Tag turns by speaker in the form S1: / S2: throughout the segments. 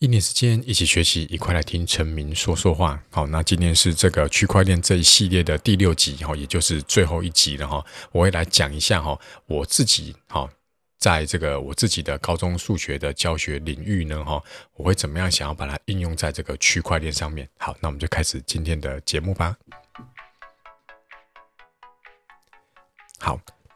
S1: 一年时间一起学习，一块来听陈明说说话。好，那今天是这个区块链这一系列的第六集，哈，也就是最后一集了哈。我会来讲一下哈，我自己哈，在这个我自己的高中数学的教学领域呢，哈，我会怎么样想要把它应用在这个区块链上面。好，那我们就开始今天的节目吧。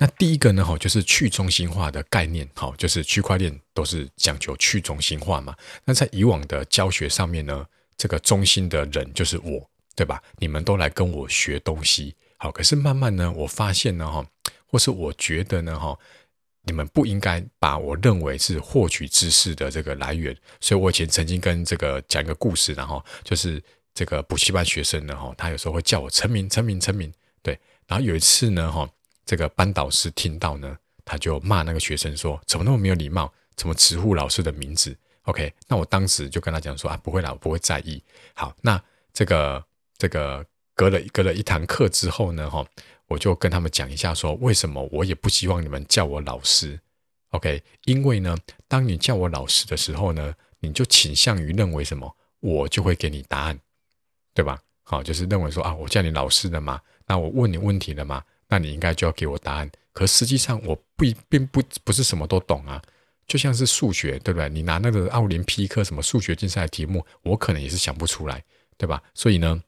S1: 那第一个呢，哈，就是去中心化的概念，哈，就是区块链都是讲求去中心化嘛。那在以往的教学上面呢，这个中心的人就是我，对吧？你们都来跟我学东西，好。可是慢慢呢，我发现呢，哈，或是我觉得呢，哈，你们不应该把我认为是获取知识的这个来源。所以我以前曾经跟这个讲一个故事，然后就是这个补习班学生呢，哈，他有时候会叫我陈明，陈明，陈明，对。然后有一次呢，哈。这个班导师听到呢，他就骂那个学生说：“怎么那么没有礼貌？怎么直呼老师的名字？”OK，那我当时就跟他讲说：“啊，不会啦，我不会在意。”好，那这个这个隔了隔了一堂课之后呢，哈，我就跟他们讲一下说，为什么我也不希望你们叫我老师？OK，因为呢，当你叫我老师的时候呢，你就倾向于认为什么，我就会给你答案，对吧？好，就是认为说啊，我叫你老师的嘛，那我问你问题了嘛。那你应该就要给我答案，可实际上我不并不不是什么都懂啊，就像是数学，对不对？你拿那个奥林匹克什么数学竞赛的题目，我可能也是想不出来，对吧？所以呢，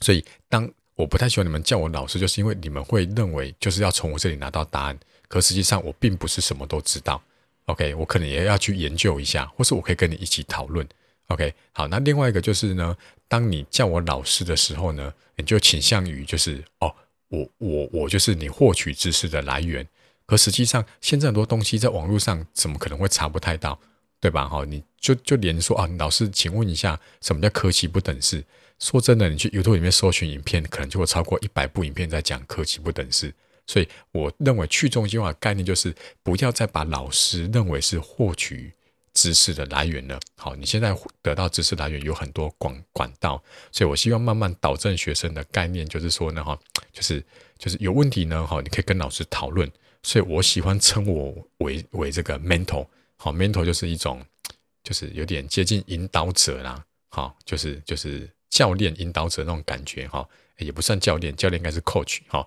S1: 所以当我不太喜欢你们叫我老师，就是因为你们会认为就是要从我这里拿到答案，可实际上我并不是什么都知道。OK，我可能也要去研究一下，或是我可以跟你一起讨论。OK，好，那另外一个就是呢，当你叫我老师的时候呢，你就倾向于就是哦。我我我就是你获取知识的来源，可实际上现在很多东西在网络上怎么可能会查不太到，对吧？哈，你就就连说啊，老师，请问一下，什么叫科技不等式？说真的，你去 YouTube 里面搜寻影片，可能就会超过一百部影片在讲科技不等式。所以我认为去中心化的概念就是不要再把老师认为是获取。知识的来源呢？好，你现在得到知识来源有很多管管道，所以我希望慢慢导正学生的概念，就是说呢，哈，就是就是有问题呢，哈，你可以跟老师讨论。所以我喜欢称我为为这个 mentor，好，mentor 就是一种就是有点接近引导者啦，好，就是就是教练引导者那种感觉，哈，也不算教练，教练应该是 coach，哈。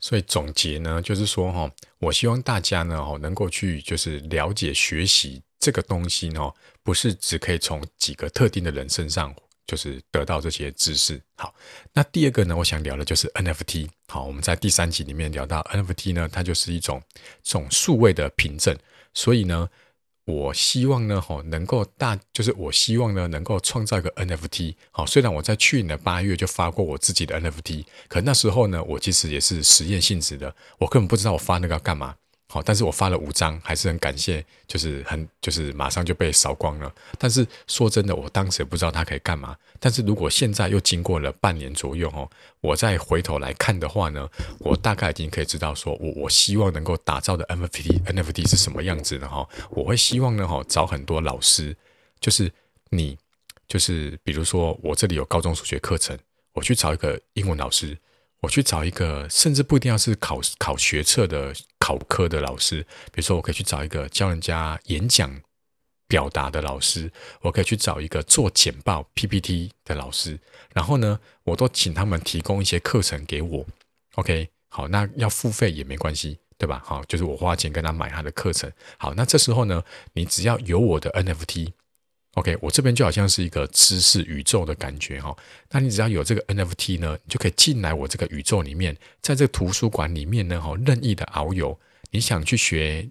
S1: 所以总结呢，就是说，哈，我希望大家呢，哦，能够去就是了解学习。这个东西呢，不是只可以从几个特定的人身上就是得到这些知识。好，那第二个呢，我想聊的就是 NFT。好，我们在第三集里面聊到 NFT 呢，它就是一种这种数位的凭证。所以呢，我希望呢，哈，能够大，就是我希望呢，能够创造一个 NFT。好，虽然我在去年的八月就发过我自己的 NFT，可那时候呢，我其实也是实验性质的，我根本不知道我发那个要干嘛。好，但是我发了五张，还是很感谢，就是很就是马上就被扫光了。但是说真的，我当时也不知道它可以干嘛。但是如果现在又经过了半年左右哦，我再回头来看的话呢，我大概已经可以知道说，我我希望能够打造的 NFT NFT 是什么样子的哈。我会希望呢哈，找很多老师，就是你，就是比如说我这里有高中数学课程，我去找一个英文老师。我去找一个，甚至不一定要是考考学测的考科的老师，比如说，我可以去找一个教人家演讲表达的老师，我可以去找一个做简报 PPT 的老师，然后呢，我都请他们提供一些课程给我。OK，好，那要付费也没关系，对吧？好，就是我花钱跟他买他的课程。好，那这时候呢，你只要有我的 NFT。OK，我这边就好像是一个知识宇宙的感觉哈。那你只要有这个 NFT 呢，你就可以进来我这个宇宙里面，在这个图书馆里面呢，哈，任意的遨游。你想去学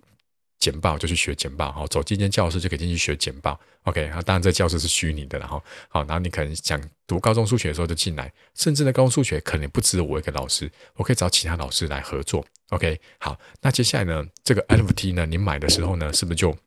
S1: 简报就去学简报，哈，走进间教室就可以进去学简报。OK，啊，当然这教室是虚拟的，然后好，然后你可能想读高中数学的时候就进来，甚至呢，高中数学可能不止我一个老师，我可以找其他老师来合作。OK，好，那接下来呢，这个 NFT 呢，你买的时候呢，是不是就？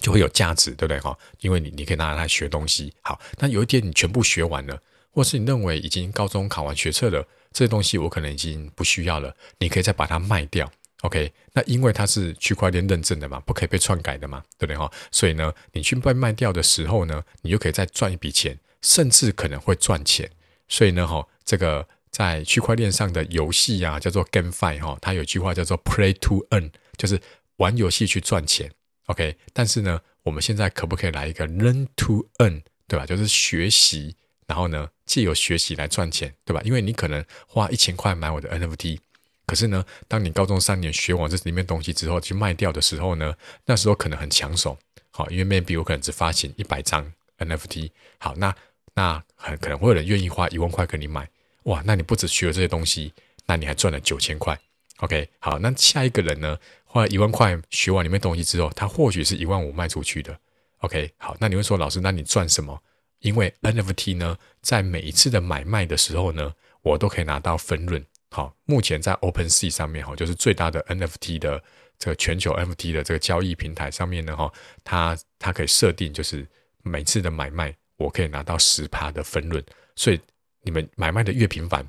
S1: 就会有价值，对不对哈？因为你你可以拿来学东西。好，那有一天你全部学完了，或是你认为已经高中考完学测了，这些东西我可能已经不需要了，你可以再把它卖掉。OK，那因为它是区块链认证的嘛，不可以被篡改的嘛，对不对哈？所以呢，你去被卖掉的时候呢，你就可以再赚一笔钱，甚至可能会赚钱。所以呢，哈，这个在区块链上的游戏啊，叫做 GameFi 哈，它有句话叫做 Play to Earn，就是玩游戏去赚钱。OK，但是呢，我们现在可不可以来一个 learn to earn，对吧？就是学习，然后呢，借由学习来赚钱，对吧？因为你可能花一千块买我的 NFT，可是呢，当你高中三年学完这里面东西之后去卖掉的时候呢，那时候可能很抢手，好，因为 maybe 我可能只发行一百张 NFT，好，那那很可能会有人愿意花一万块给你买，哇，那你不只学了这些东西，那你还赚了九千块。OK，好，那下一个人呢，花了一万块学完里面东西之后，他或许是一万五卖出去的。OK，好，那你会说老师，那你赚什么？因为 NFT 呢，在每一次的买卖的时候呢，我都可以拿到分润。好，目前在 OpenSea 上面哈，就是最大的 NFT 的这个全球 NFT 的这个交易平台上面呢哈，它它可以设定就是每次的买卖，我可以拿到十趴的分润。所以你们买卖的越频繁，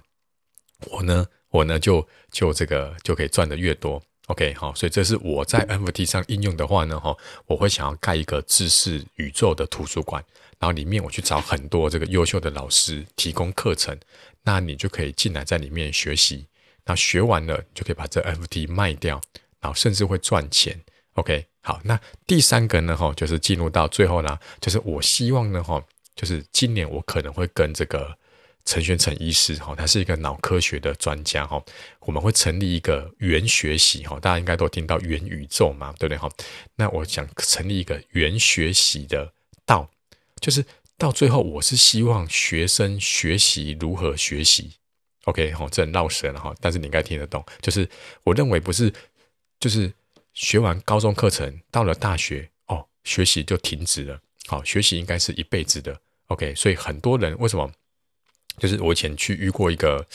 S1: 我呢。我呢就就这个就可以赚得越多，OK 好，所以这是我在 NFT 上应用的话呢，哈，我会想要盖一个知识宇宙的图书馆，然后里面我去找很多这个优秀的老师提供课程，那你就可以进来在里面学习，那学完了你就可以把这 NFT 卖掉，然后甚至会赚钱，OK 好，那第三个呢，哈，就是进入到最后啦，就是我希望呢，哈，就是今年我可能会跟这个。陈玄成医师哈，他是一个脑科学的专家哈。我们会成立一个元学习哈，大家应该都听到元宇宙嘛，对不对哈？那我想成立一个元学习的道，就是到最后，我是希望学生学习如何学习。OK 哈，这很绕舌了哈，但是你应该听得懂。就是我认为不是，就是学完高中课程到了大学哦，学习就停止了。好，学习应该是一辈子的。OK，所以很多人为什么？就是我以前去遇过一个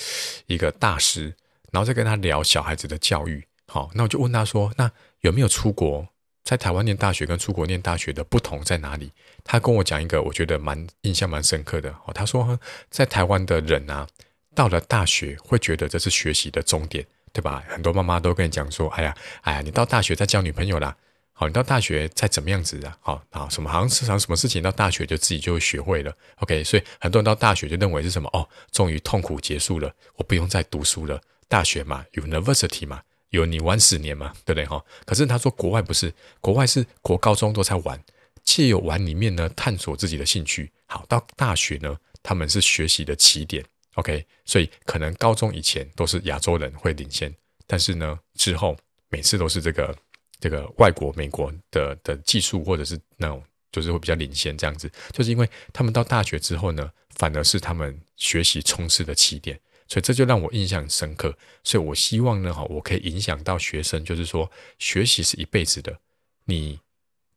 S1: 一个大师，然后再跟他聊小孩子的教育，好，那我就问他说，那有没有出国在台湾念大学跟出国念大学的不同在哪里？他跟我讲一个我觉得蛮印象蛮深刻的，哦，他说在台湾的人啊，到了大学会觉得这是学习的终点，对吧？很多妈妈都跟你讲说，哎呀，哎呀，你到大学再交女朋友啦。好，你到大学再怎么样子啊？好，好，什么好像是场什么事情到大学就自己就会学会了。OK，所以很多人到大学就认为是什么？哦，终于痛苦结束了，我不用再读书了。大学嘛，University 嘛，有你玩十年嘛，对不对？哈，可是他说国外不是，国外是国高中都在玩，借由玩里面呢探索自己的兴趣。好，到大学呢，他们是学习的起点。OK，所以可能高中以前都是亚洲人会领先，但是呢之后每次都是这个。这个外国、美国的的技术，或者是那种，就是会比较领先这样子，就是因为他们到大学之后呢，反而是他们学习冲刺的起点，所以这就让我印象深刻。所以我希望呢，哈，我可以影响到学生，就是说，学习是一辈子的，你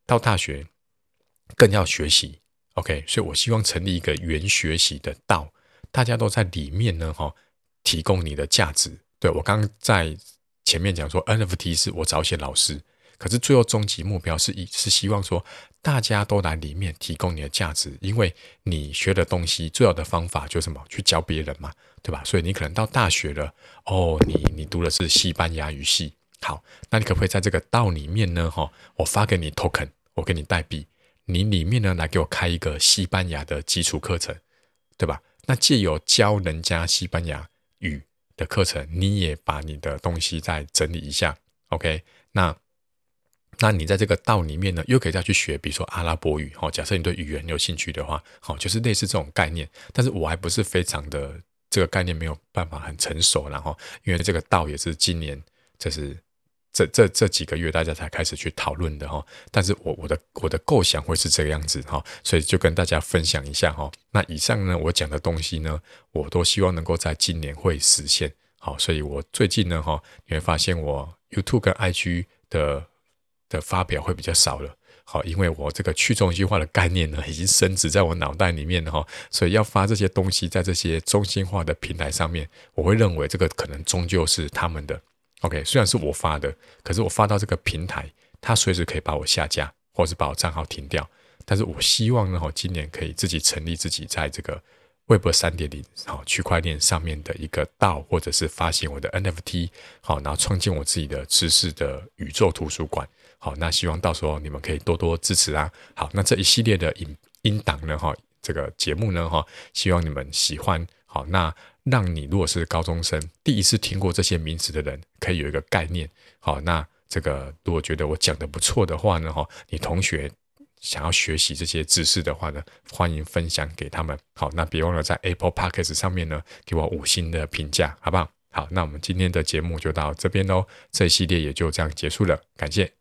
S1: 到大学更要学习，OK？所以我希望成立一个元学习的道，大家都在里面呢，哈，提供你的价值。对，我刚在前面讲说，NFT 是我找一些老师。可是最后终极目标是一是希望说，大家都来里面提供你的价值，因为你学的东西最好的方法就是什么？去教别人嘛，对吧？所以你可能到大学了，哦，你你读的是西班牙语系，好，那你可不可以在这个道里面呢？哈，我发给你 token，我给你代币，你里面呢来给我开一个西班牙的基础课程，对吧？那借由教人家西班牙语的课程，你也把你的东西再整理一下，OK？那。那你在这个道里面呢，又可以再去学，比如说阿拉伯语，哦，假设你对语言有兴趣的话，好，就是类似这种概念。但是我还不是非常的这个概念没有办法很成熟，然后因为这个道也是今年，就是这这这几个月大家才开始去讨论的哈。但是我我的我的构想会是这个样子哈，所以就跟大家分享一下哈。那以上呢，我讲的东西呢，我都希望能够在今年会实现。好，所以我最近呢，哈，你会发现我 YouTube 跟 IG 的。的发表会比较少了，好，因为我这个去中心化的概念呢，已经深植在我脑袋里面了哈，所以要发这些东西在这些中心化的平台上面，我会认为这个可能终究是他们的。OK，虽然是我发的，可是我发到这个平台，它随时可以把我下架，或是把我账号停掉。但是我希望呢，哈，今年可以自己成立自己在这个 Web 三点零，好，区块链上面的一个道，或者是发行我的 NFT，好，然后创建我自己的知识的宇宙图书馆。好，那希望到时候你们可以多多支持啊。好，那这一系列的音音档呢，哈，这个节目呢，哈，希望你们喜欢。好，那让你如果是高中生，第一次听过这些名词的人，可以有一个概念。好，那这个如果觉得我讲的不错的话呢，哈，你同学想要学习这些知识的话呢，欢迎分享给他们。好，那别忘了在 Apple Podcast 上面呢，给我五星的评价，好不好？好，那我们今天的节目就到这边喽，这一系列也就这样结束了，感谢